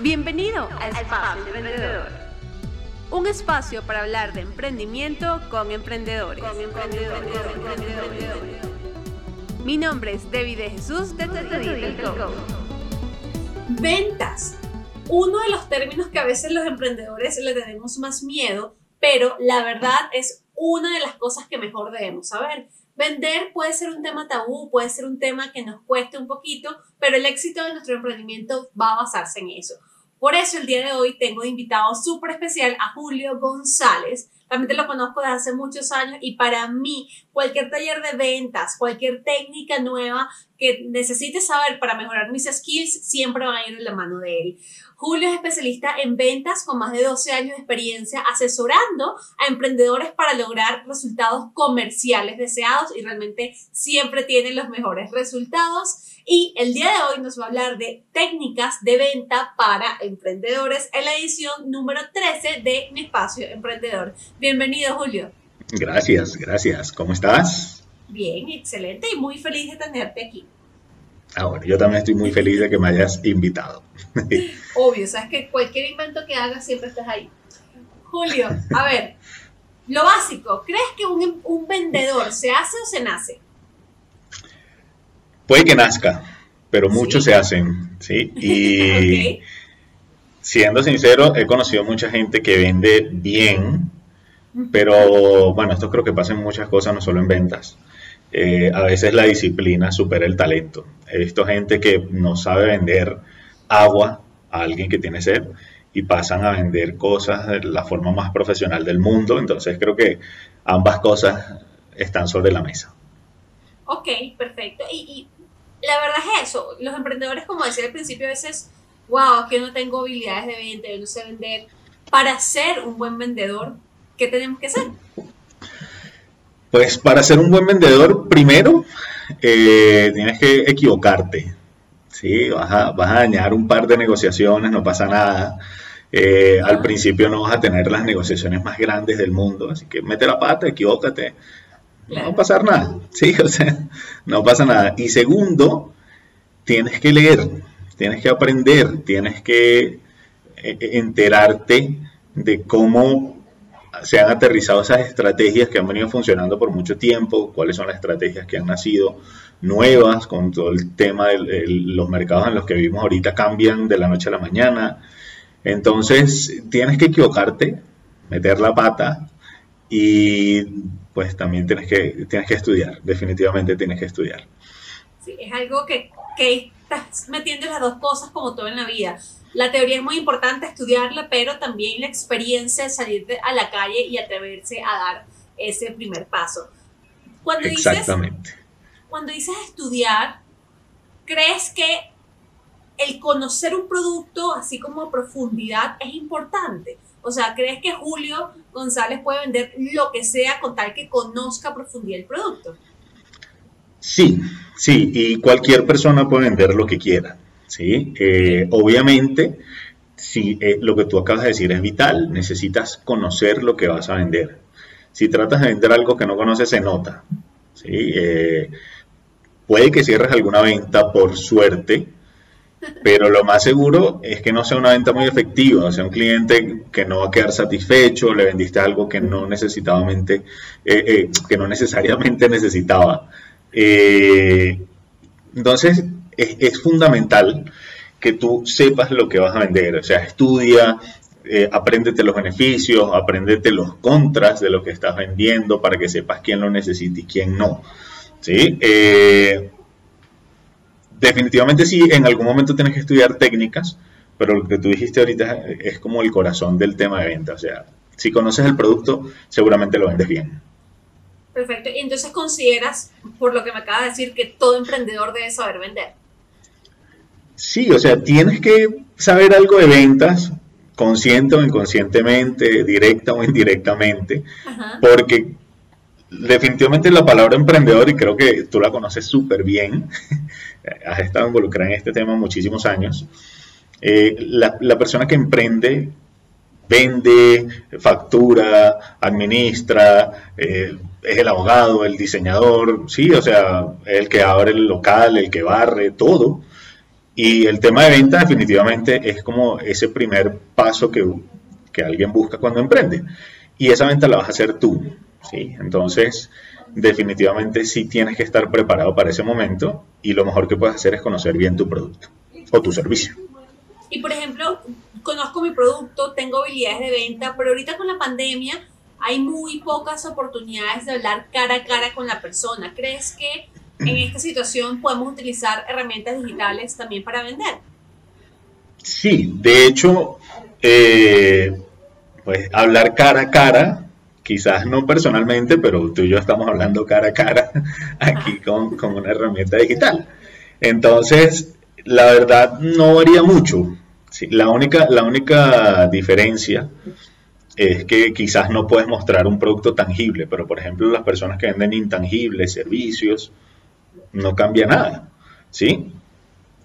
Bienvenido a Espacio Emprendedor. Un espacio para hablar de emprendimiento con emprendedores. Mi nombre es David de Jesús de Ventas. Uno de los términos que a veces los emprendedores le tenemos más miedo, pero la verdad es una de las cosas que mejor debemos saber. Vender puede ser un tema tabú, puede ser un tema que nos cueste un poquito, pero el éxito de nuestro emprendimiento va a basarse en eso. Por eso el día de hoy tengo invitado súper especial a Julio González. Realmente lo conozco desde hace muchos años y para mí cualquier taller de ventas, cualquier técnica nueva que necesite saber para mejorar mis skills, siempre va a ir en la mano de él. Julio es especialista en ventas con más de 12 años de experiencia asesorando a emprendedores para lograr resultados comerciales deseados y realmente siempre tiene los mejores resultados. Y el día de hoy nos va a hablar de técnicas de venta para emprendedores en la edición número 13 de Mi Espacio Emprendedor. Bienvenido, Julio. Gracias, gracias. ¿Cómo estás? Bien, excelente y muy feliz de tenerte aquí. Ah, bueno, yo también estoy muy feliz de que me hayas invitado. Obvio, sabes que cualquier invento que hagas siempre estás ahí. Julio, a ver, lo básico, ¿crees que un, un vendedor se hace o se nace? Puede que nazca, pero muchos se hacen, ¿sí? Y siendo sincero, he conocido mucha gente que vende bien, pero bueno, esto creo que pasa en muchas cosas, no solo en ventas. Eh, a veces la disciplina supera el talento. He visto gente que no sabe vender agua a alguien que tiene sed y pasan a vender cosas de la forma más profesional del mundo. Entonces creo que ambas cosas están sobre la mesa. Ok, perfecto. Y, la verdad es eso. Los emprendedores, como decía al principio, a veces, wow, que no tengo habilidades de venta, yo no sé vender. Para ser un buen vendedor, ¿qué tenemos que hacer? Pues para ser un buen vendedor, primero eh, tienes que equivocarte. ¿sí? Vas a, vas a dañar un par de negociaciones, no pasa nada. Eh, al principio no vas a tener las negociaciones más grandes del mundo, así que mete la pata, equivócate. No va a pasar nada, ¿sí? O sea, no pasa nada. Y segundo, tienes que leer, tienes que aprender, tienes que eh, enterarte de cómo se han aterrizado esas estrategias que han venido funcionando por mucho tiempo, cuáles son las estrategias que han nacido nuevas con todo el tema de los mercados en los que vivimos ahorita cambian de la noche a la mañana. Entonces tienes que equivocarte, meter la pata y pues también tienes que, tienes que estudiar, definitivamente tienes que estudiar. Sí, es algo que, que estás metiendo las dos cosas como todo en la vida la teoría es muy importante estudiarla, pero también la experiencia de salir a la calle y atreverse a dar ese primer paso. Cuando Exactamente. Dices, cuando dices estudiar, ¿crees que el conocer un producto así como a profundidad es importante? O sea, ¿crees que Julio González puede vender lo que sea con tal que conozca a profundidad el producto? Sí, sí, y cualquier persona puede vender lo que quiera. ¿Sí? Eh, obviamente, si eh, lo que tú acabas de decir es vital, necesitas conocer lo que vas a vender. Si tratas de vender algo que no conoces, se nota. ¿sí? Eh, puede que cierres alguna venta por suerte, pero lo más seguro es que no sea una venta muy efectiva, o sea, un cliente que no va a quedar satisfecho, le vendiste algo que no que no necesariamente necesitaba. entonces, es, fundamental que tú sepas lo que vas a vender, o sea, estudia, eh, apréndete los beneficios, apréndete los contras de lo que estás vendiendo para que sepas quién lo necesita y quién no. ¿sí? Eh, definitivamente sí, en algún momento tienes que estudiar técnicas, pero lo que tú dijiste ahorita es como el corazón del tema de venta. O sea, si conoces el producto, seguramente lo vendes bien. Perfecto. Y entonces consideras, por lo que me acaba de decir, que todo emprendedor debe saber vender. Sí, o sea, tienes que saber algo de ventas, consciente o inconscientemente, directa o indirectamente, porque definitivamente la palabra emprendedor, y creo que tú la conoces súper bien, has estado involucrada en este tema muchísimos años, eh, la, persona que emprende vende, factura, administra, eh, es el abogado, el diseñador, sí, o sea, el que abre el local, el que barre, todo Y el tema de venta definitivamente es como ese primer paso que, que alguien busca cuando emprende. Y esa venta la vas a hacer tú. ¿sí? Entonces, definitivamente sí tienes que estar preparado para ese momento y lo mejor que puedes hacer es conocer bien tu producto o tu servicio. Y por ejemplo, conozco mi producto, tengo habilidades de venta, pero ahorita con la pandemia hay muy pocas oportunidades de hablar cara a cara con la persona. ¿Crees que en esta situación podemos utilizar herramientas digitales también para vender? Sí, de hecho, eh, pues hablar cara a cara, quizás no personalmente, pero tú y yo estamos hablando cara a cara aquí con, con una herramienta digital. Entonces, la verdad no varía mucho. la, única, la única diferencia es que quizás no puedes mostrar un producto tangible, pero por ejemplo las personas que venden intangibles, servicios, no cambia nada. ¿sí?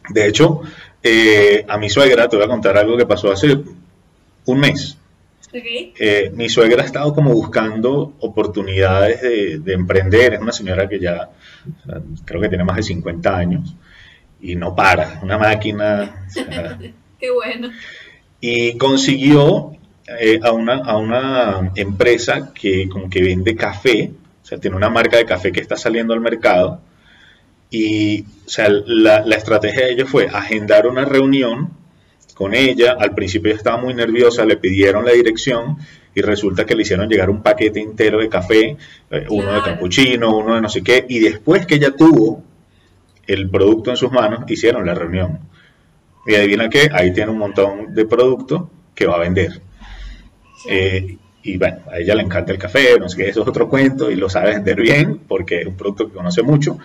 De hecho, eh, a mi suegra, te voy a contar algo que pasó hace un mes. Eh, mi suegra ha estado como buscando oportunidades de, emprender. Es una señora que ya creo que tiene más de 50 años y no para, una máquina. Qué bueno. Y consiguió eh, a, una, a una empresa que como que vende café, o sea, tiene una marca de café que está saliendo al mercado. Y o sea, la, la estrategia de ellos fue agendar una reunión con ella. Al principio ella estaba muy nerviosa, le pidieron la dirección y resulta que le hicieron llegar un paquete entero de café, eh, uno de capuchino, uno de no sé qué, y después que ella tuvo el producto en sus manos, hicieron la reunión. Y adivina qué, ahí tiene un montón de producto que va a vender. Eh, y bueno, a ella le encanta el café, no sé qué, eso es otro cuento y lo sabe vender bien porque es un producto que conoce mucho.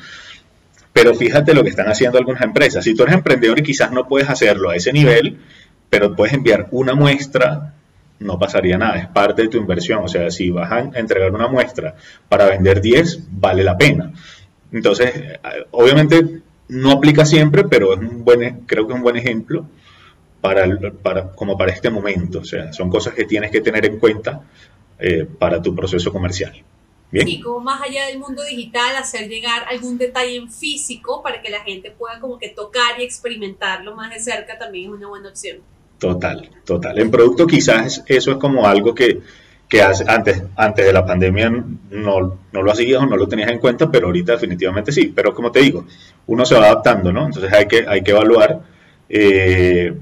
Pero fíjate lo que están haciendo algunas empresas. Si tú eres emprendedor y quizás no puedes hacerlo a ese nivel, pero puedes enviar una muestra, no pasaría nada, es parte de tu inversión. O sea, si vas a entregar una muestra para vender 10, vale la pena. Entonces, obviamente no aplica siempre, pero es un buen, creo que es un buen ejemplo para, como para este momento. O sea, son cosas que tienes que tener en cuenta eh, para tu proceso comercial. ¿Bien? Sí, como más allá del mundo digital, hacer llegar algún detalle en físico para que la gente pueda como que tocar y experimentarlo más de cerca también es una buena opción. Total, total. En producto quizás eso es como algo que, que antes, antes de la pandemia no, no lo hacías o no lo tenías en cuenta, pero ahorita definitivamente sí. Pero como te digo, uno se va adaptando, ¿no? Entonces hay que, hay que evaluar. Eh,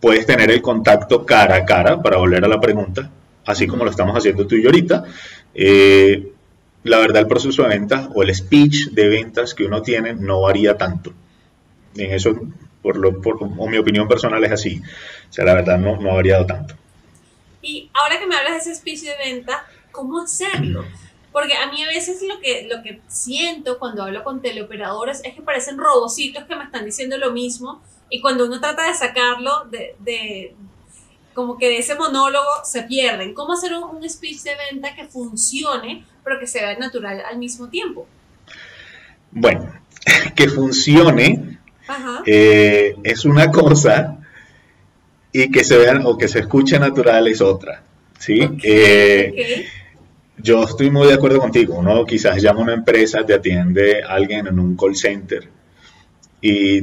puedes tener el contacto cara a cara, para volver a la pregunta, así como lo estamos haciendo tú y yo ahorita. Eh, la verdad, el proceso de ventas o el speech de ventas que uno tiene no varía tanto. En eso, por lo, por, o mi opinión personal es así. O sea, la verdad no, no ha variado tanto. Y ahora que me hablas de ese speech de venta, ¿cómo hacerlo? Porque a mí a veces lo que, lo que siento cuando hablo con teleoperadores es que parecen robocitos que me están diciendo lo mismo y cuando uno trata de sacarlo de, de como que de ese monólogo se pierden. ¿Cómo hacer un, speech de venta que funcione pero que sea natural al mismo tiempo? Bueno, que funcione eh, es una cosa y que se vean o que se escuche natural es otra. ¿sí? Eh, yo estoy muy de acuerdo contigo. Uno quizás llama a una empresa, te atiende alguien en un call center y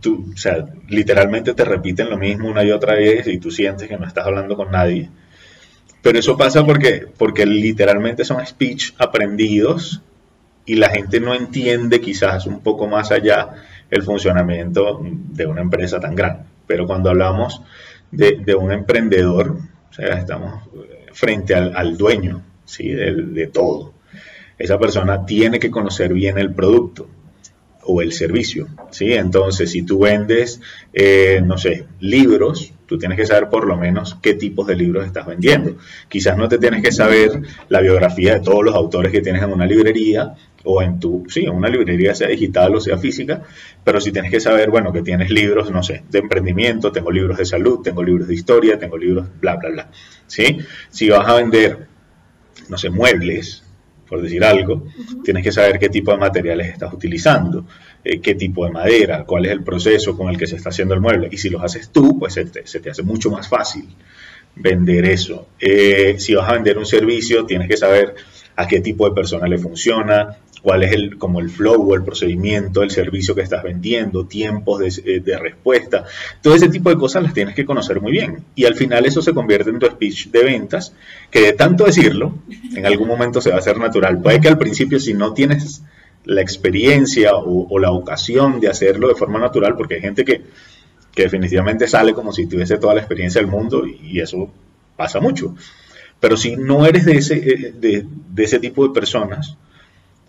tú, o sea, literalmente te repiten lo mismo una y otra vez y tú sientes que no estás hablando con nadie. Pero eso pasa porque, porque literalmente son speech aprendidos y la gente no entiende quizás un poco más allá el funcionamiento de una empresa tan grande. Pero cuando hablamos de, un emprendedor, o sea, estamos frente al, dueño ¿sí? de, de todo. Esa persona tiene que conocer bien el producto, o el servicio, ¿sí? Entonces, si tú vendes, eh, no sé, libros, tú tienes que saber por lo menos qué tipos de libros estás vendiendo. Quizás no te tienes que saber la biografía de todos los autores que tienes en una librería o en tu, sí, en una librería sea digital o sea física, pero si tienes que saber, bueno, que tienes libros, no sé, de emprendimiento, tengo libros de salud, tengo libros de historia, tengo libros, bla, bla, bla, ¿sí? Si vas a vender, no sé, muebles, por decir algo, tienes que saber qué tipo de materiales estás utilizando, eh, qué tipo de madera, cuál es el proceso con el que se está haciendo el mueble. Y si los haces tú, pues se te, hace mucho más fácil vender eso. Eh, si vas a vender un servicio, tienes que saber a qué tipo de persona le funciona, cuál es el, como el flow o el procedimiento del servicio que estás vendiendo, tiempos de, eh, de, respuesta. Todo ese tipo de cosas las tienes que conocer muy bien. Y al final eso se convierte en tu speech de ventas, que de tanto decirlo, en algún momento se va a hacer natural. Puede que al principio si no tienes la experiencia o, la ocasión de hacerlo de forma natural, porque hay gente que, que definitivamente sale como si tuviese toda la experiencia del mundo y eso pasa mucho. Pero si no eres de ese, eh, de ese tipo de personas,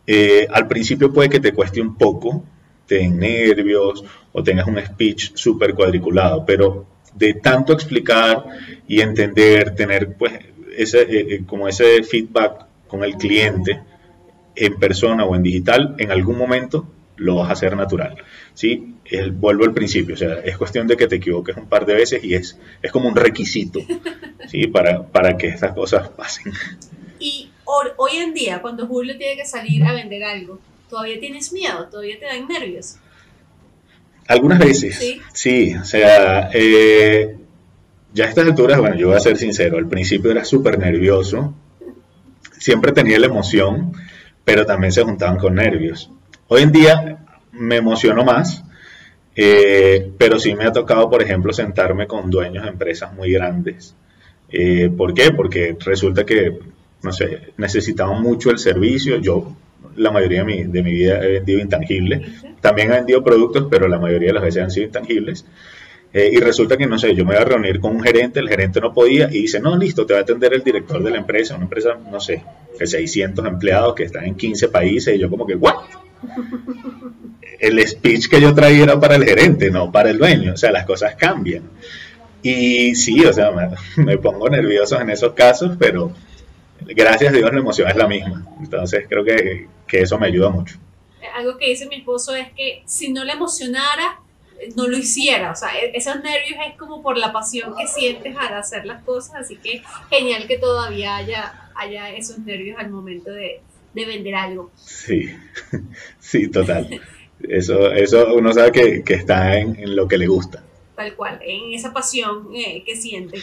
eh, al principio puede que te cueste un poco, te nervios o tengas un speech súper cuadriculado, pero de tanto explicar y entender, tener pues ese, eh, eh, como ese feedback con el cliente en persona o en digital, en algún momento lo vas a hacer natural. ¿sí? El, vuelvo al principio, o sea, es cuestión de que te equivoques un par de veces y es, es como un requisito ¿sí? para, para que estas cosas pasen. Y hoy en día, cuando Julio tiene que salir a vender algo, ¿todavía tienes miedo? ¿Todavía te dan nervios? Algunas veces, sí, o sea, eh, ya a estas alturas, bueno, yo voy a ser sincero, al principio era súper nervioso, siempre tenía la emoción, pero también se juntaban con nervios. Hoy en día me emociono más, eh, pero sí me ha tocado, por ejemplo, sentarme con dueños de empresas muy grandes. Eh, ¿Por qué? Porque resulta que no sé, necesitaban mucho el servicio. Yo la mayoría de mi, de mi vida he vendido intangibles. También he vendido productos, pero la mayoría de las veces han sido intangibles. Eh, y resulta que, no sé, yo me voy a reunir con un gerente, el gerente no podía y dice, no, listo, te va a atender el director de la empresa, una empresa, no sé, de 600 empleados que están en 15 países y yo como que, ¿what? El speech que yo traía era para el gerente, no para el dueño, o sea, las cosas cambian. Y sí, o sea, me, me pongo nervioso en esos casos, pero gracias a Dios la emoción es la misma. Entonces creo que, que eso me ayuda mucho. Algo que dice mi esposo es que si no le emocionara, no lo hiciera. O sea, e-, esos nervios es como por la pasión que sientes al hacer las cosas. Así que genial que todavía haya, haya esos nervios al momento de, de vender algo. Sí, sí, total. Eso, eso uno sabe que, que está en, en, lo que le gusta. Tal cual, en esa pasión eh, que siente.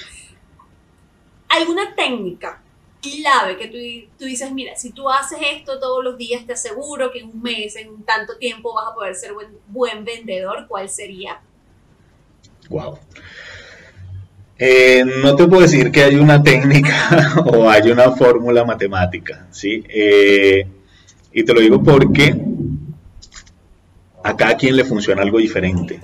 ¿Alguna técnica clave que tú, tú, dices, mira, si tú haces esto todos los días, te aseguro que en un mes, en tanto tiempo vas a poder ser buen, buen vendedor, ¿cuál sería? Wow. Eh, no te puedo decir que hay una técnica o hay una fórmula matemática, ¿sí? Eh, y te lo digo porque a cada quien le funciona algo diferente.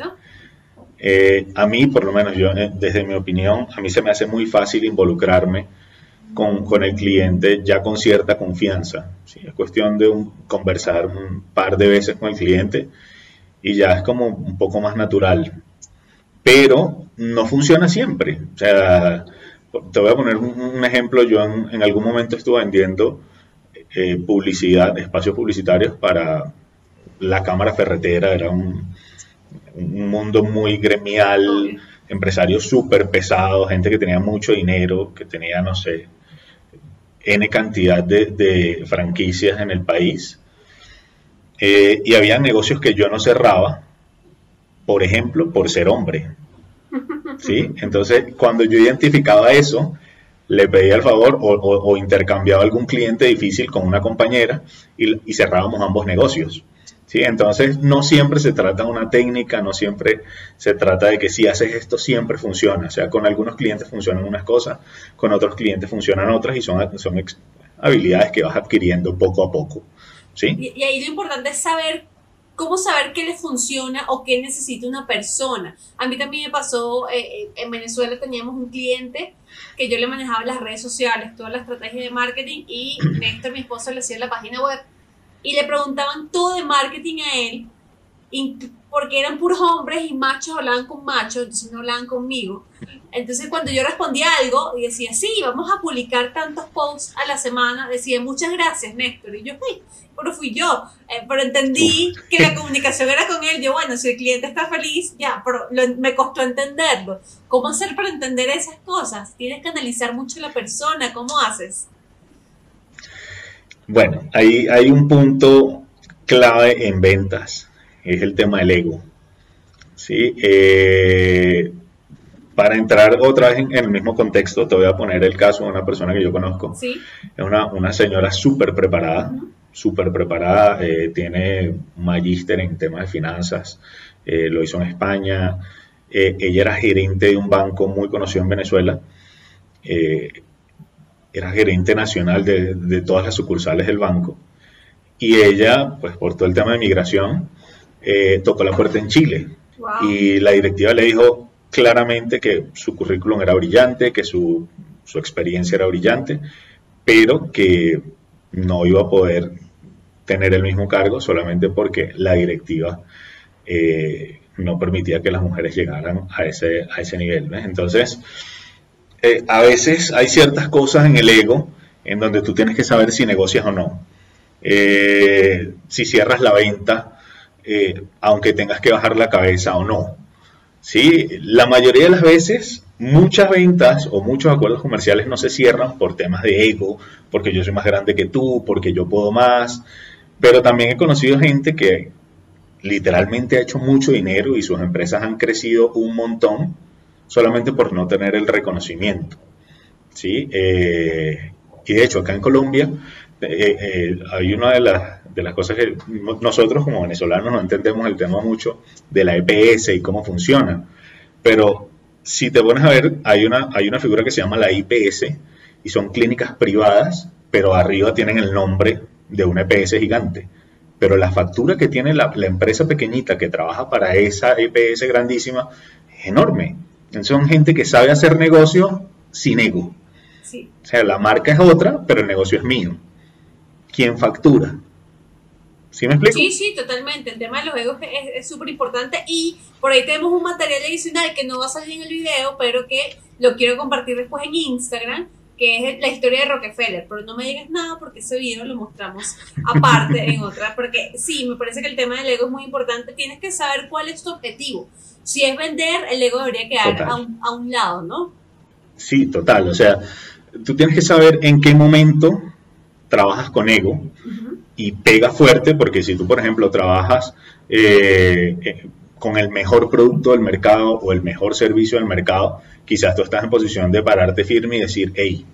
Eh, a mí, por lo menos yo, desde mi opinión, a mí se me hace muy fácil involucrarme con, el cliente ya con cierta confianza. ¿sí? Es cuestión de conversar un par de veces con el cliente y ya es como un poco más natural. Pero no funciona siempre. O sea, te voy a poner un, ejemplo. Yo en, algún momento estuve vendiendo eh, publicidad, espacios publicitarios para la cámara ferretera. Era un, un mundo muy gremial, empresarios súper pesados, gente que tenía mucho dinero, que tenía, no sé, N cantidad de, franquicias en el país. Eh, y había negocios que yo no cerraba, por ejemplo, por ser hombre. ¿Sí? Entonces, cuando yo identificaba eso, le pedía el favor o, intercambiaba algún cliente difícil con una compañera y, y cerrábamos ambos negocios. ¿Sí? Entonces, no siempre se trata de una técnica, no siempre se trata de que si haces esto siempre funciona. O sea, con algunos clientes funcionan unas cosas, con otros clientes funcionan otras y son, son habilidades que vas adquiriendo poco a poco. ¿sí? Y, ahí lo importante es saber cómo saber qué le funciona o qué necesita una persona. A mí también me pasó, eh, eh, en Venezuela teníamos un cliente que yo le manejaba las redes sociales, toda la estrategia de marketing y Néstor, mi esposo, le hacía la página web y le preguntaban todo de marketing a él, porque eran puros hombres y machos hablaban con machos, entonces no hablaban conmigo. Entonces cuando yo respondía algo y decía, sí, vamos a publicar tantos posts a la semana, decía, muchas gracias, Néstor. Y yo, hey, pero fui yo. Eh, pero entendí que la comunicación era con él. Yo, bueno, si el cliente está feliz, ya, pero me costó entenderlo. ¿Cómo hacer para entender esas cosas? Tienes que analizar mucho la persona, ¿cómo haces? Bueno, hay, hay un punto clave en ventas, es el tema del ego. ¿sí? Eh, para entrar otra vez en, el mismo contexto, te voy a poner el caso de una persona que yo conozco. Es una, señora súper preparada, súper preparada, eh, tiene un magíster en temas de finanzas, eh, lo hizo en España. Eh, ella era gerente de un banco muy conocido en Venezuela. Era gerente nacional de, todas las sucursales del banco. Y ella, pues por todo el tema de migración, tocó la puerta en Chile. Y la directiva le dijo claramente que su currículum era brillante, que su, su experiencia era brillante, pero que no iba a poder tener el mismo cargo solamente porque la directiva eh, no permitía que las mujeres llegaran a ese, a ese nivel. Entonces, eh, a veces hay ciertas cosas en el ego en donde tú tienes que saber si negocias o no. Eh, si cierras la venta, aunque tengas que bajar la cabeza o no. ¿Sí? La mayoría de las veces, muchas ventas o muchos acuerdos comerciales no se cierran por temas de ego, porque yo soy más grande que tú, porque yo puedo más. Pero también he conocido gente que literalmente ha hecho mucho dinero y sus empresas han crecido un montón solamente por no tener el reconocimiento. ¿sí? Eh, y de hecho, acá en Colombia eh, eh, hay una de las, de las cosas que nosotros como venezolanos no entendemos el tema mucho de la EPS y cómo funciona. Pero si te pones a ver, hay una, hay una figura que se llama la IPS y son clínicas privadas, pero arriba tienen el nombre de una EPS gigante. Pero la factura que tiene la, empresa pequeñita que trabaja para esa EPS grandísima es enorme. Son gente que sabe hacer negocio sin ego. O sea, la marca es otra, pero el negocio es mío. ¿Quién factura? ¿Sí me explico? Sí, sí, totalmente. El tema de los egos es súper importante y por ahí tenemos un material adicional que no va a salir en el video, pero que lo quiero compartir después en Instagram, que es la historia de Rockefeller, pero no me digas nada porque ese video lo mostramos aparte en otra, porque sí, me parece que el tema del ego es muy importante, tienes que saber cuál es tu objetivo. Si es vender, el ego debería quedar a un, a un, lado, ¿no? Sí, total, o sea, tú tienes que saber en qué momento trabajas con ego y pega fuerte, porque si tú, por ejemplo, trabajas eh, eh, con el mejor producto del mercado o el mejor servicio del mercado, quizás tú estás en posición de pararte firme y decir, hey,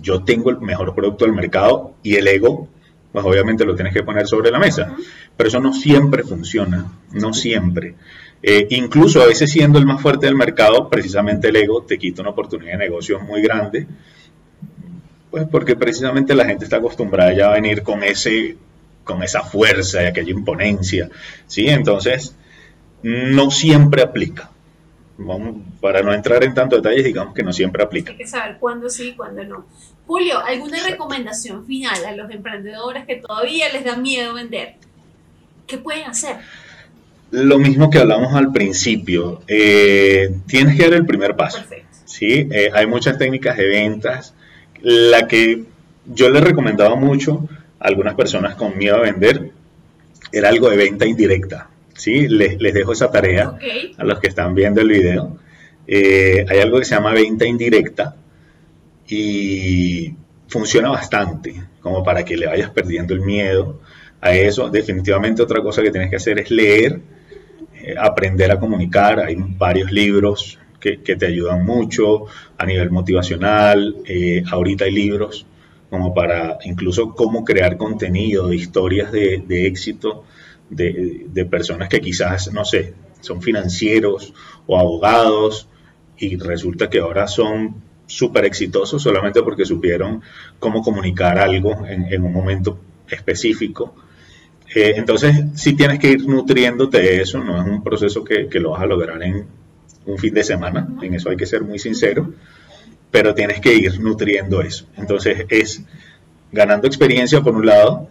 yo tengo el mejor producto del mercado y el ego, pues obviamente lo tienes que poner sobre la mesa. Pero eso no siempre funciona, no siempre. Eh, incluso a veces siendo el más fuerte del mercado, precisamente el ego te quita una oportunidad de negocio muy grande, pues porque precisamente la gente está acostumbrada ya a venir con ese con esa fuerza y aquella imponencia, ¿sí? Entonces, no siempre aplica para no entrar en tantos detalles, digamos que no siempre aplica. Hay que saber cuándo sí y cuándo no. Julio, ¿alguna recomendación final a los emprendedores que todavía les da miedo vender? ¿Qué pueden hacer? Lo mismo que hablamos al principio, eh, tienes que dar el primer paso. Perfecto. ¿sí? Eh, hay muchas técnicas de ventas. La que yo le recomendaba mucho a algunas personas con miedo a vender era algo de venta indirecta. ¿Sí? Les, dejo esa tarea a los que están viendo el video. Eh, hay algo que se llama venta indirecta y funciona bastante, como para que le vayas perdiendo el miedo a eso. Definitivamente otra cosa que tienes que hacer es leer, eh, aprender a comunicar. Hay varios libros que, te ayudan mucho a nivel motivacional. Eh, ahorita hay libros como para incluso cómo crear contenido de historias de, de éxito de, personas que quizás, no sé, son financieros o abogados y resulta que ahora son súper exitosos solamente porque supieron cómo comunicar algo en, un momento específico. Eh, entonces, sí tienes que ir nutriéndote de eso, no es un proceso que, que, lo vas a lograr en un fin de semana, en eso hay que ser muy sincero, pero tienes que ir nutriendo eso. Entonces, es ganando experiencia por un lado,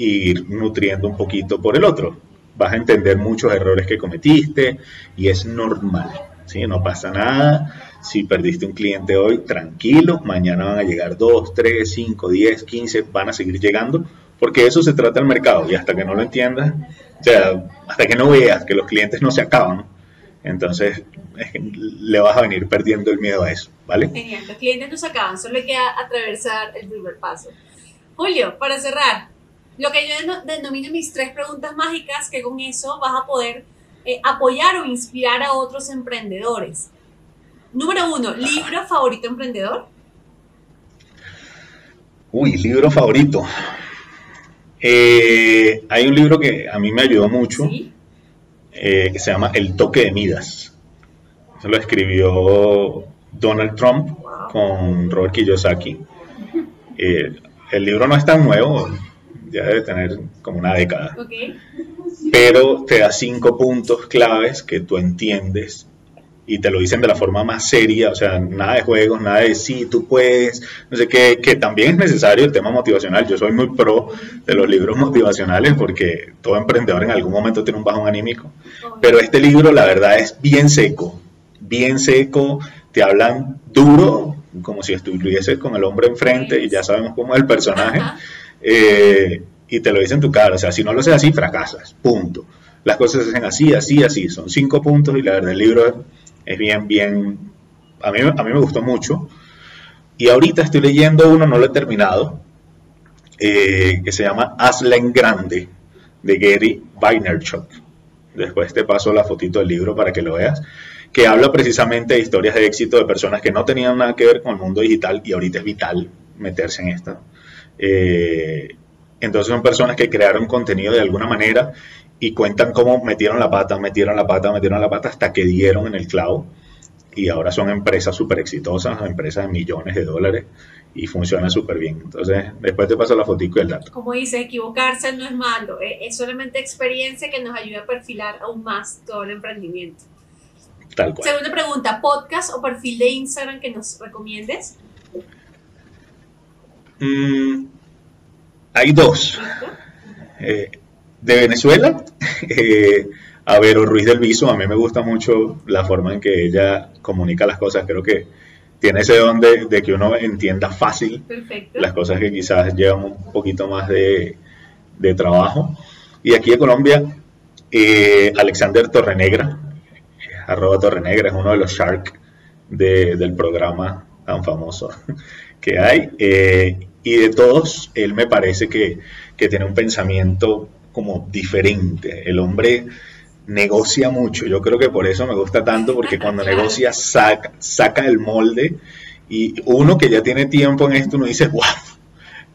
ir nutriendo un poquito por el otro. Vas a entender muchos errores que cometiste y es normal, ¿sí? No pasa nada. Si perdiste un cliente hoy, tranquilo, mañana van a llegar 2, 3, 5, 10, 15, van a seguir llegando, porque eso se trata el mercado y hasta que no lo entiendas, o sea, hasta que no veas que los clientes no se acaban, entonces le vas a venir perdiendo el miedo a eso, ¿vale? Genial, los clientes no se acaban, solo hay que atravesar el primer paso. Julio, para cerrar, lo que yo denomino mis tres preguntas mágicas, que con eso vas a poder eh, apoyar o inspirar a otros emprendedores. Número uno, ¿libro favorito emprendedor? Uy, libro favorito. Eh, hay un libro que a mí me ayudó mucho, eh, que se llama El toque de Midas. Eso lo escribió Donald Trump con Robert Kiyosaki. Eh, el libro no es tan nuevo, ya debe tener como una década. Pero te da cinco puntos claves que tú entiendes y te lo dicen de la forma más seria, o sea, nada de juegos, nada de sí, tú puedes, no sé qué, que también es necesario el tema motivacional. Yo soy muy pro de los libros motivacionales porque todo emprendedor en algún momento tiene un bajón anímico. Pero este libro, la verdad, es bien seco, bien seco, te hablan duro, como si estuvieses con el hombre enfrente y ya sabemos cómo es el personaje, eh, y te lo dicen en tu cara, o sea, si no lo haces así, fracasas, punto. Las cosas se hacen así, así, así, son cinco puntos y la verdad el libro es bien, bien, a mí, a mí me gustó mucho. Y ahorita estoy leyendo uno, no lo he terminado, eh, que se llama Hazla Grande, de Gary Vaynerchuk. Después te paso la fotito del libro para que lo veas, que habla precisamente de historias de éxito de personas que no tenían nada que ver con el mundo digital y ahorita es vital meterse en esto. Eh, entonces son personas que crearon contenido de alguna manera y cuentan cómo metieron la pata, metieron la pata, metieron la pata hasta que dieron en el clavo y ahora son empresas súper exitosas, empresas de millones de dólares y funciona súper bien. Entonces, después te paso la fotico y el dato. Como dice, equivocarse no es malo, eh, es solamente experiencia que nos ayuda a perfilar aún más todo el emprendimiento. Tal cual. Segunda pregunta, ¿podcast o perfil de Instagram que nos recomiendes? Mm, hay dos. Eh, de Venezuela, eh, a Vero Ruiz del Viso, a mí me gusta mucho la forma en que ella comunica las cosas, creo que tiene ese don de, que uno entienda fácil las cosas que quizás llevan un poquito más de, trabajo. Y aquí de Colombia, eh, Alexander Torrenegra, arroba Torrenegra, es uno de los Shark del programa tan famoso que hay. Eh, y de todos, él me parece que, que tiene un pensamiento como diferente. El hombre negocia mucho. Yo creo que por eso me gusta tanto, porque cuando negocia saca, saca el molde y uno que ya tiene tiempo en esto, uno dice, wow,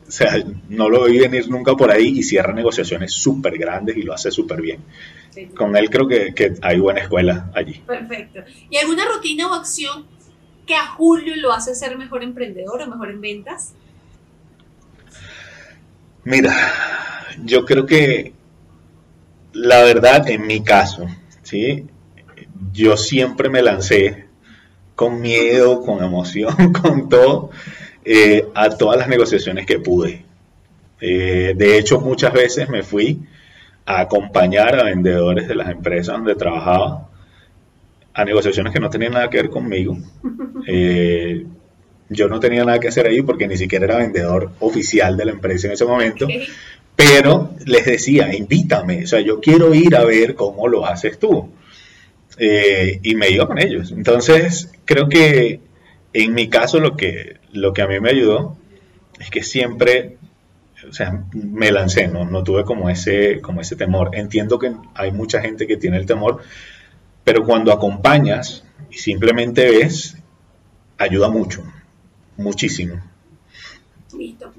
o sea, no lo vi venir nunca por ahí y cierra negociaciones súper grandes y lo hace súper bien. Con él creo que, que, hay buena escuela allí. Perfecto. ¿Y alguna rutina o acción que a Julio lo hace ser mejor emprendedor o mejor en ventas? Mira, yo creo que la verdad, en mi caso, ¿sí? yo siempre me lancé con miedo, con emoción, con todo, eh, a todas las negociaciones que pude. Eh, de hecho, muchas veces me fui a acompañar a vendedores de las empresas donde trabajaba a negociaciones que no tenían nada que ver conmigo. Eh, yo no tenía nada que hacer ahí porque ni siquiera era vendedor oficial de la empresa en ese momento, pero les decía, invítame, o sea, yo quiero ir a ver cómo lo haces tú. Eh, y me iba con ellos. Entonces, creo que en mi caso lo que, lo que a mí me ayudó es que siempre, o sea, me lancé, no, no tuve como ese, como ese temor. Entiendo que hay mucha gente que tiene el temor, pero cuando acompañas y simplemente ves, ayuda mucho, muchísimo. Listo.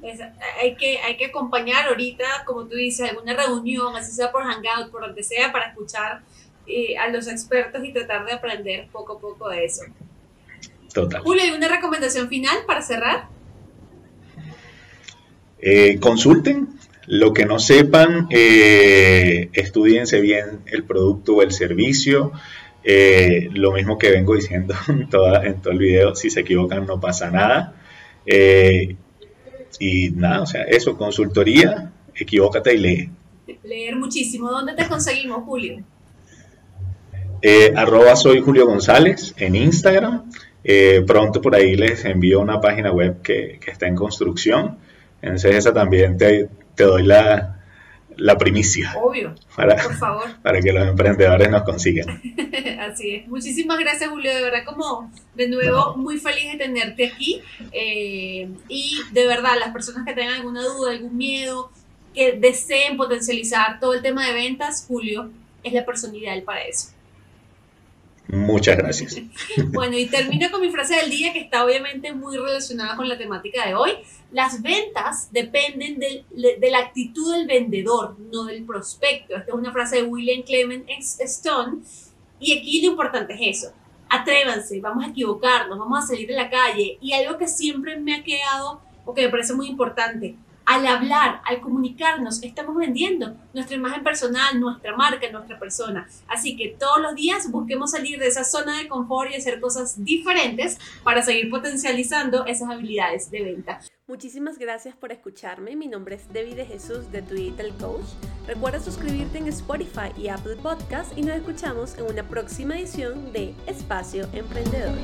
hay, que, hay que acompañar ahorita, como tú dices, alguna reunión, así sea por Hangout, por donde sea, para escuchar eh, a los expertos y tratar de aprender poco a poco de eso. Total. Julio, ¿hay una recomendación final para cerrar? Eh, consulten. Lo que no sepan, eh, estudiense bien el producto o el servicio. Eh, lo mismo que vengo diciendo en, toda, en todo el video, si se equivocan no pasa nada. Y nada, o sea, eso, consultoría, equivócate y lee. Leer muchísimo. ¿Dónde te conseguimos, Julio? Eh, arroba soy Julio González en Instagram. Eh, pronto por ahí les envío una página web que, está en construcción. Entonces esa también te, te doy la, la primicia. Obvio. Para, por favor. Para que los emprendedores nos consigan. Así es. Muchísimas gracias, Julio. De verdad, como de nuevo, muy feliz de tenerte aquí. Eh, y de verdad, las personas que tengan alguna duda, algún miedo, que deseen potencializar todo el tema de ventas, Julio es la persona ideal para eso. Muchas gracias. Bueno, y termino con mi frase del día que está obviamente muy relacionada con la temática de hoy. Las ventas dependen de la actitud del vendedor, no del prospecto. Esta es una frase de William Clement Stone. Y aquí lo importante es eso. Atrévanse, vamos a equivocarnos, vamos a salir de la calle. Y algo que siempre me ha quedado, o que me parece muy importante, al hablar, al comunicarnos, estamos vendiendo nuestra imagen personal, nuestra marca, nuestra persona. Así que todos los días busquemos salir de esa zona de confort y hacer cosas diferentes para seguir potencializando esas habilidades de venta. Muchísimas gracias por escucharme. Mi nombre es David de Jesús de Twitter Coach. Recuerda suscribirte en Spotify y Apple Podcast y nos escuchamos en una próxima edición de Espacio Emprendedor.